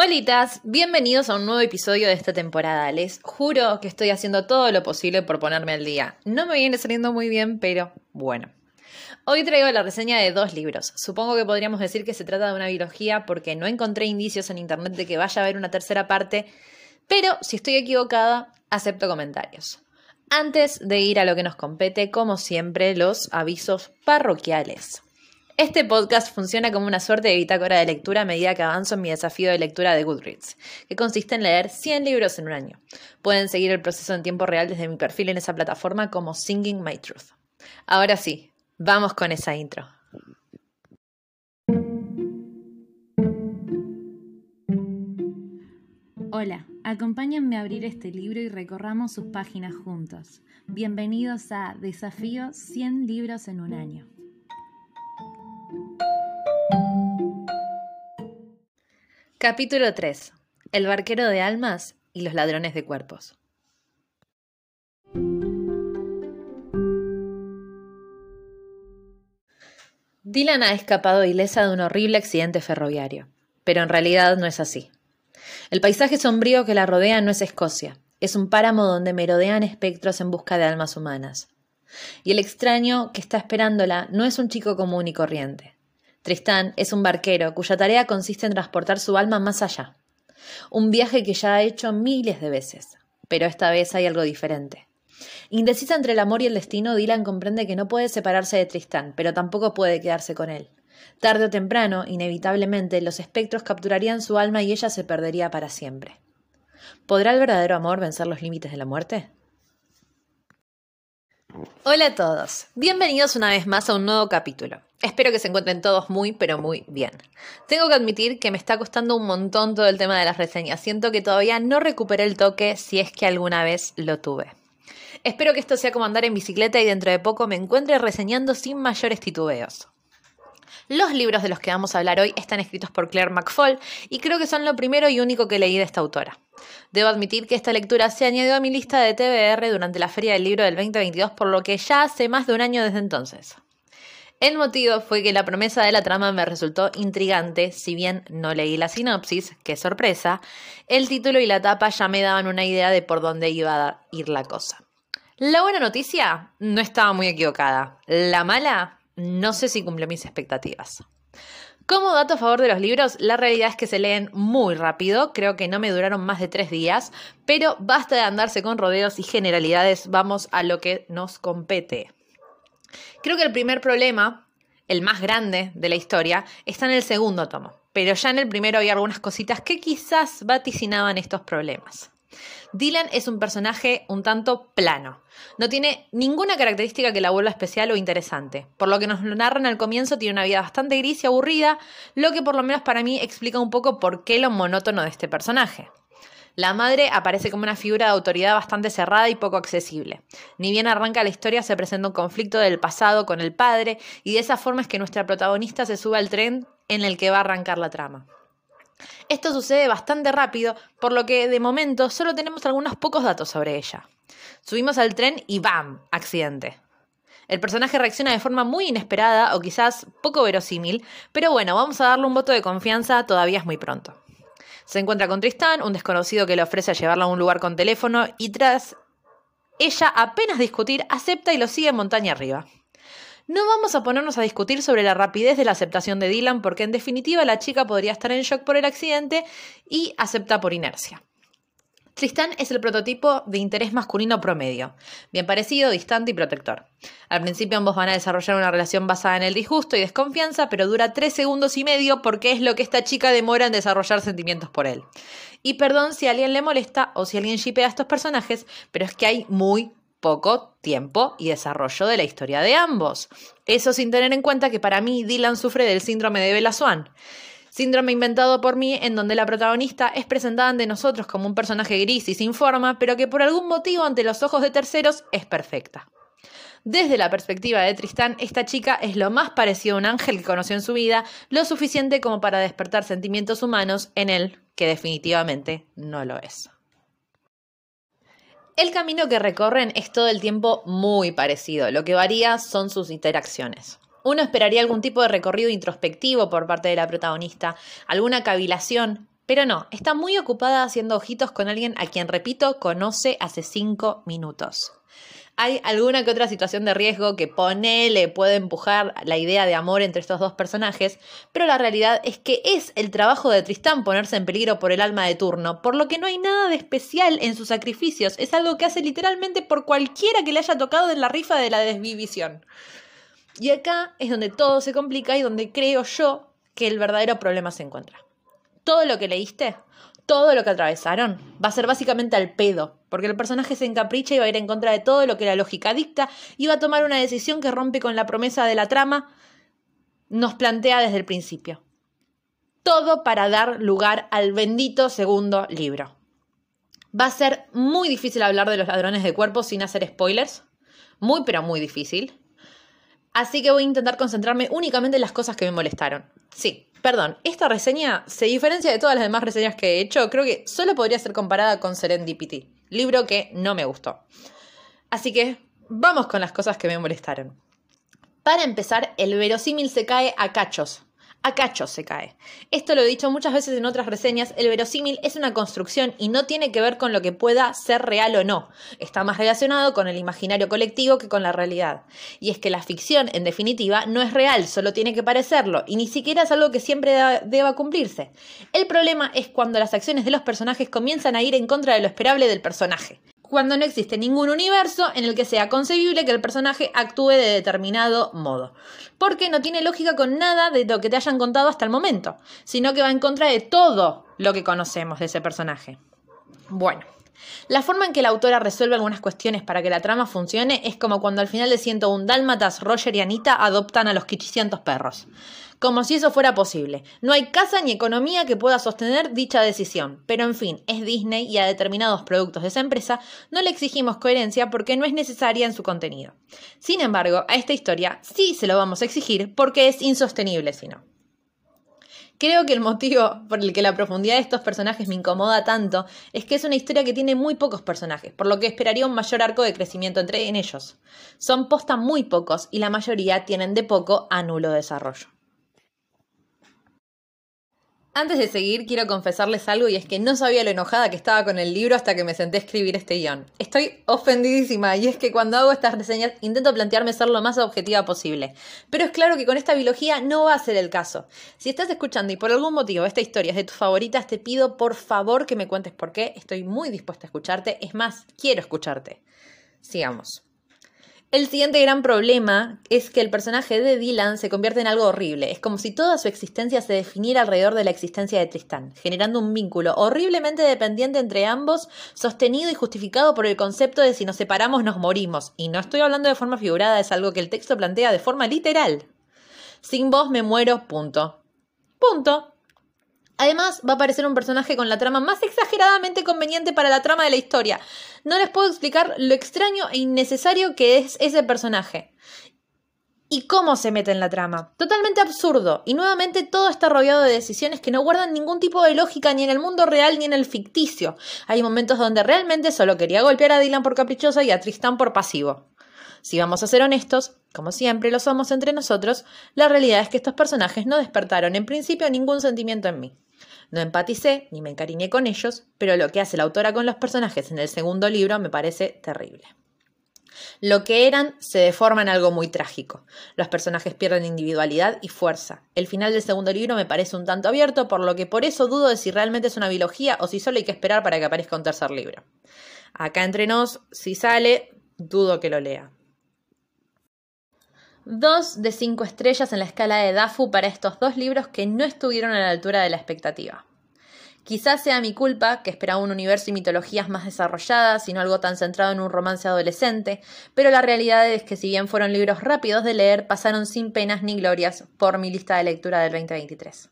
Holitas, bienvenidos a un nuevo episodio de esta temporada. Les juro que estoy haciendo todo lo posible por ponerme al día. No me viene saliendo muy bien, pero bueno. Hoy traigo la reseña de dos libros. Supongo que podríamos decir que se trata de una biología porque no encontré indicios en internet de que vaya a haber una tercera parte, pero si estoy equivocada, acepto comentarios. Antes de ir a lo que nos compete, como siempre, los avisos parroquiales. Este podcast funciona como una suerte de bitácora de lectura a medida que avanzo en mi desafío de lectura de Goodreads, que consiste en leer 100 libros en un año. Pueden seguir el proceso en tiempo real desde mi perfil en esa plataforma como Singing My Truth. Ahora sí, vamos con esa intro. Hola, acompáñenme a abrir este libro y recorramos sus páginas juntos. Bienvenidos a Desafío 100 libros en un año. Capítulo 3. El barquero de almas y los ladrones de cuerpos. Dylan ha escapado ilesa de un horrible accidente ferroviario, pero en realidad no es así. El paisaje sombrío que la rodea no es Escocia, es un páramo donde merodean espectros en busca de almas humanas. Y el extraño que está esperándola no es un chico común y corriente. Tristán es un barquero cuya tarea consiste en transportar su alma más allá. Un viaje que ya ha hecho miles de veces, pero esta vez hay algo diferente. Indecisa entre el amor y el destino, Dylan comprende que no puede separarse de Tristán, pero tampoco puede quedarse con él. Tarde o temprano, inevitablemente, los espectros capturarían su alma y ella se perdería para siempre. ¿Podrá el verdadero amor vencer los límites de la muerte? Hola a todos, bienvenidos una vez más a un nuevo capítulo. Espero que se encuentren todos muy, pero muy bien. Tengo que admitir que me está costando un montón todo el tema de las reseñas. Siento que todavía no recuperé el toque si es que alguna vez lo tuve. Espero que esto sea como andar en bicicleta y dentro de poco me encuentre reseñando sin mayores titubeos. Los libros de los que vamos a hablar hoy están escritos por Claire McFall y creo que son lo primero y único que leí de esta autora. Debo admitir que esta lectura se añadió a mi lista de TBR durante la Feria del Libro del 2022, por lo que ya hace más de un año desde entonces. El motivo fue que la promesa de la trama me resultó intrigante, si bien no leí la sinopsis, qué sorpresa, el título y la tapa ya me daban una idea de por dónde iba a ir la cosa. La buena noticia, no estaba muy equivocada. La mala, no sé si cumplió mis expectativas. Como dato a favor de los libros, la realidad es que se leen muy rápido, creo que no me duraron más de tres días, pero basta de andarse con rodeos y generalidades, vamos a lo que nos compete. Creo que el primer problema, el más grande de la historia, está en el segundo tomo, pero ya en el primero había algunas cositas que quizás vaticinaban estos problemas. Dylan es un personaje un tanto plano. No tiene ninguna característica que la vuelva especial o interesante. Por lo que nos lo narran al comienzo, tiene una vida bastante gris y aburrida, lo que por lo menos para mí explica un poco por qué lo monótono de este personaje. La madre aparece como una figura de autoridad bastante cerrada y poco accesible. Ni bien arranca la historia, se presenta un conflicto del pasado con el padre, y de esa forma es que nuestra protagonista se sube al tren en el que va a arrancar la trama. Esto sucede bastante rápido, por lo que de momento solo tenemos algunos pocos datos sobre ella. Subimos al tren y ¡bam! accidente. El personaje reacciona de forma muy inesperada o quizás poco verosímil, pero bueno, vamos a darle un voto de confianza, todavía es muy pronto. Se encuentra con Tristán, un desconocido que le ofrece llevarla a un lugar con teléfono y tras ella apenas discutir, acepta y lo sigue montaña arriba. No vamos a ponernos a discutir sobre la rapidez de la aceptación de Dylan porque en definitiva la chica podría estar en shock por el accidente y acepta por inercia. Tristán es el prototipo de interés masculino promedio, bien parecido, distante y protector. Al principio ambos van a desarrollar una relación basada en el disgusto y desconfianza, pero dura tres segundos y medio porque es lo que esta chica demora en desarrollar sentimientos por él. Y perdón si a alguien le molesta o si alguien shipea a estos personajes, pero es que hay muy poco tiempo y desarrollo de la historia de ambos. Eso sin tener en cuenta que para mí Dylan sufre del síndrome de Bella Swan. Síndrome inventado por mí en donde la protagonista es presentada ante nosotros como un personaje gris y sin forma, pero que por algún motivo ante los ojos de terceros es perfecta. Desde la perspectiva de Tristán, esta chica es lo más parecido a un ángel que conoció en su vida, lo suficiente como para despertar sentimientos humanos en él, que definitivamente no lo es. El camino que recorren es todo el tiempo muy parecido, lo que varía son sus interacciones. Uno esperaría algún tipo de recorrido introspectivo por parte de la protagonista, alguna cavilación Pero no, está muy ocupada haciendo ojitos con alguien a quien, repito, conoce hace cinco minutos. Hay alguna que otra situación de riesgo que pone, le puede empujar la idea de amor entre estos dos personajes, pero la realidad es que es el trabajo de Tristán ponerse en peligro por el alma de turno, por lo que no hay nada de especial en sus sacrificios, es algo que hace literalmente por cualquiera que le haya tocado en la rifa de la desvivisión. Y acá es donde todo se complica y donde creo yo que el verdadero problema se encuentra. Todo lo que leíste todo lo que atravesaron va a ser básicamente al pedo, porque el personaje se encapricha y va a ir en contra de todo lo que la lógica dicta y va a tomar una decisión que rompe con la promesa de la trama nos plantea desde el principio. Todo para dar lugar al bendito segundo libro. Va a ser muy difícil hablar de los ladrones de cuerpos sin hacer spoilers. Muy, pero muy difícil. Así que voy a intentar concentrarme únicamente en las cosas que me molestaron. Sí, Perdón, esta reseña se diferencia de todas las demás reseñas que he hecho. Creo que solo podría ser comparada con Serendipity, libro que no me gustó. Así que vamos con las cosas que me molestaron. Para empezar, el verosímil se cae a cachos a cacho se cae. Esto lo he dicho muchas veces en otras reseñas, el verosímil es una construcción y no tiene que ver con lo que pueda ser real o no. Está más relacionado con el imaginario colectivo que con la realidad. Y es que la ficción, en definitiva, no es real, solo tiene que parecerlo, y ni siquiera es algo que siempre deba cumplirse. El problema es cuando las acciones de los personajes comienzan a ir en contra de lo esperable del personaje cuando no existe ningún universo en el que sea concebible que el personaje actúe de determinado modo. Porque no tiene lógica con nada de lo que te hayan contado hasta el momento, sino que va en contra de todo lo que conocemos de ese personaje. Bueno, la forma en que la autora resuelve algunas cuestiones para que la trama funcione es como cuando al final de 101 Dálmatas, Roger y Anita adoptan a los quichicientos perros como si eso fuera posible. No hay casa ni economía que pueda sostener dicha decisión. Pero en fin, es Disney y a determinados productos de esa empresa no le exigimos coherencia porque no es necesaria en su contenido. Sin embargo, a esta historia sí se lo vamos a exigir porque es insostenible si no. Creo que el motivo por el que la profundidad de estos personajes me incomoda tanto es que es una historia que tiene muy pocos personajes, por lo que esperaría un mayor arco de crecimiento entre en ellos. Son posta muy pocos y la mayoría tienen de poco a nulo desarrollo. Antes de seguir, quiero confesarles algo y es que no sabía lo enojada que estaba con el libro hasta que me senté a escribir este guion. Estoy ofendidísima y es que cuando hago estas reseñas intento plantearme ser lo más objetiva posible. Pero es claro que con esta biología no va a ser el caso. Si estás escuchando y por algún motivo esta historia es de tus favoritas, te pido por favor que me cuentes por qué. Estoy muy dispuesta a escucharte. Es más, quiero escucharte. Sigamos. El siguiente gran problema es que el personaje de Dylan se convierte en algo horrible. Es como si toda su existencia se definiera alrededor de la existencia de Tristán, generando un vínculo horriblemente dependiente entre ambos, sostenido y justificado por el concepto de si nos separamos nos morimos. Y no estoy hablando de forma figurada, es algo que el texto plantea de forma literal. Sin vos me muero, punto. Punto. Además, va a aparecer un personaje con la trama más exageradamente conveniente para la trama de la historia. No les puedo explicar lo extraño e innecesario que es ese personaje. ¿Y cómo se mete en la trama? Totalmente absurdo. Y nuevamente todo está rodeado de decisiones que no guardan ningún tipo de lógica ni en el mundo real ni en el ficticio. Hay momentos donde realmente solo quería golpear a Dylan por caprichosa y a Tristan por pasivo. Si vamos a ser honestos, como siempre lo somos entre nosotros, la realidad es que estos personajes no despertaron en principio ningún sentimiento en mí. No empaticé ni me encariñé con ellos, pero lo que hace la autora con los personajes en el segundo libro me parece terrible. Lo que eran se deforma en algo muy trágico. Los personajes pierden individualidad y fuerza. El final del segundo libro me parece un tanto abierto, por lo que por eso dudo de si realmente es una biología o si solo hay que esperar para que aparezca un tercer libro. Acá entre nos, si sale, dudo que lo lea. Dos de cinco estrellas en la escala de DAFU para estos dos libros que no estuvieron a la altura de la expectativa. Quizás sea mi culpa, que esperaba un universo y mitologías más desarrolladas y no algo tan centrado en un romance adolescente, pero la realidad es que si bien fueron libros rápidos de leer, pasaron sin penas ni glorias por mi lista de lectura del 2023.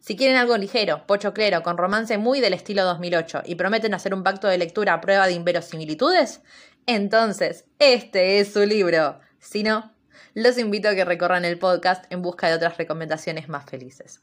Si quieren algo ligero, pochoclero, con romance muy del estilo 2008 y prometen hacer un pacto de lectura a prueba de inverosimilitudes, entonces este es su libro. Si no, los invito a que recorran el podcast en busca de otras recomendaciones más felices.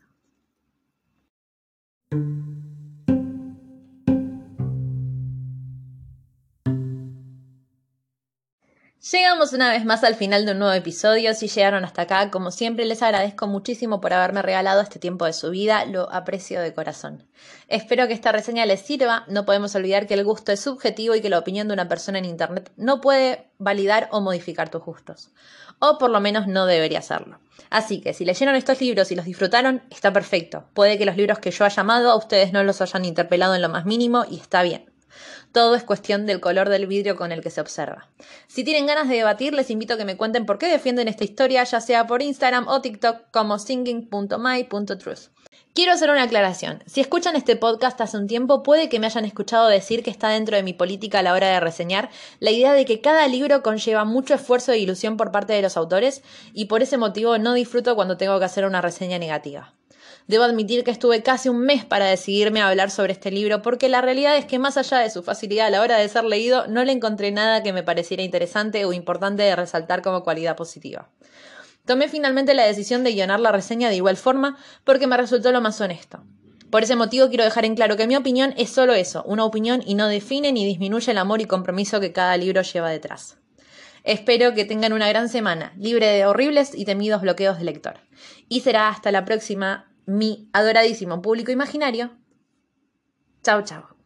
Llegamos una vez más al final de un nuevo episodio. Si llegaron hasta acá, como siempre, les agradezco muchísimo por haberme regalado este tiempo de su vida. Lo aprecio de corazón. Espero que esta reseña les sirva. No podemos olvidar que el gusto es subjetivo y que la opinión de una persona en Internet no puede validar o modificar tus gustos. O por lo menos no debería hacerlo. Así que si leyeron estos libros y los disfrutaron, está perfecto. Puede que los libros que yo haya amado a ustedes no los hayan interpelado en lo más mínimo y está bien. Todo es cuestión del color del vidrio con el que se observa. Si tienen ganas de debatir, les invito a que me cuenten por qué defienden esta historia, ya sea por Instagram o TikTok como singing.my.truth. Quiero hacer una aclaración. Si escuchan este podcast hace un tiempo, puede que me hayan escuchado decir que está dentro de mi política a la hora de reseñar la idea de que cada libro conlleva mucho esfuerzo e ilusión por parte de los autores y por ese motivo no disfruto cuando tengo que hacer una reseña negativa. Debo admitir que estuve casi un mes para decidirme a hablar sobre este libro porque la realidad es que más allá de su facilidad a la hora de ser leído, no le encontré nada que me pareciera interesante o importante de resaltar como cualidad positiva. Tomé finalmente la decisión de guionar la reseña de igual forma porque me resultó lo más honesto. Por ese motivo quiero dejar en claro que mi opinión es solo eso, una opinión y no define ni disminuye el amor y compromiso que cada libro lleva detrás. Espero que tengan una gran semana, libre de horribles y temidos bloqueos de lector. Y será hasta la próxima mi adoradísimo público imaginario. Chao, chao.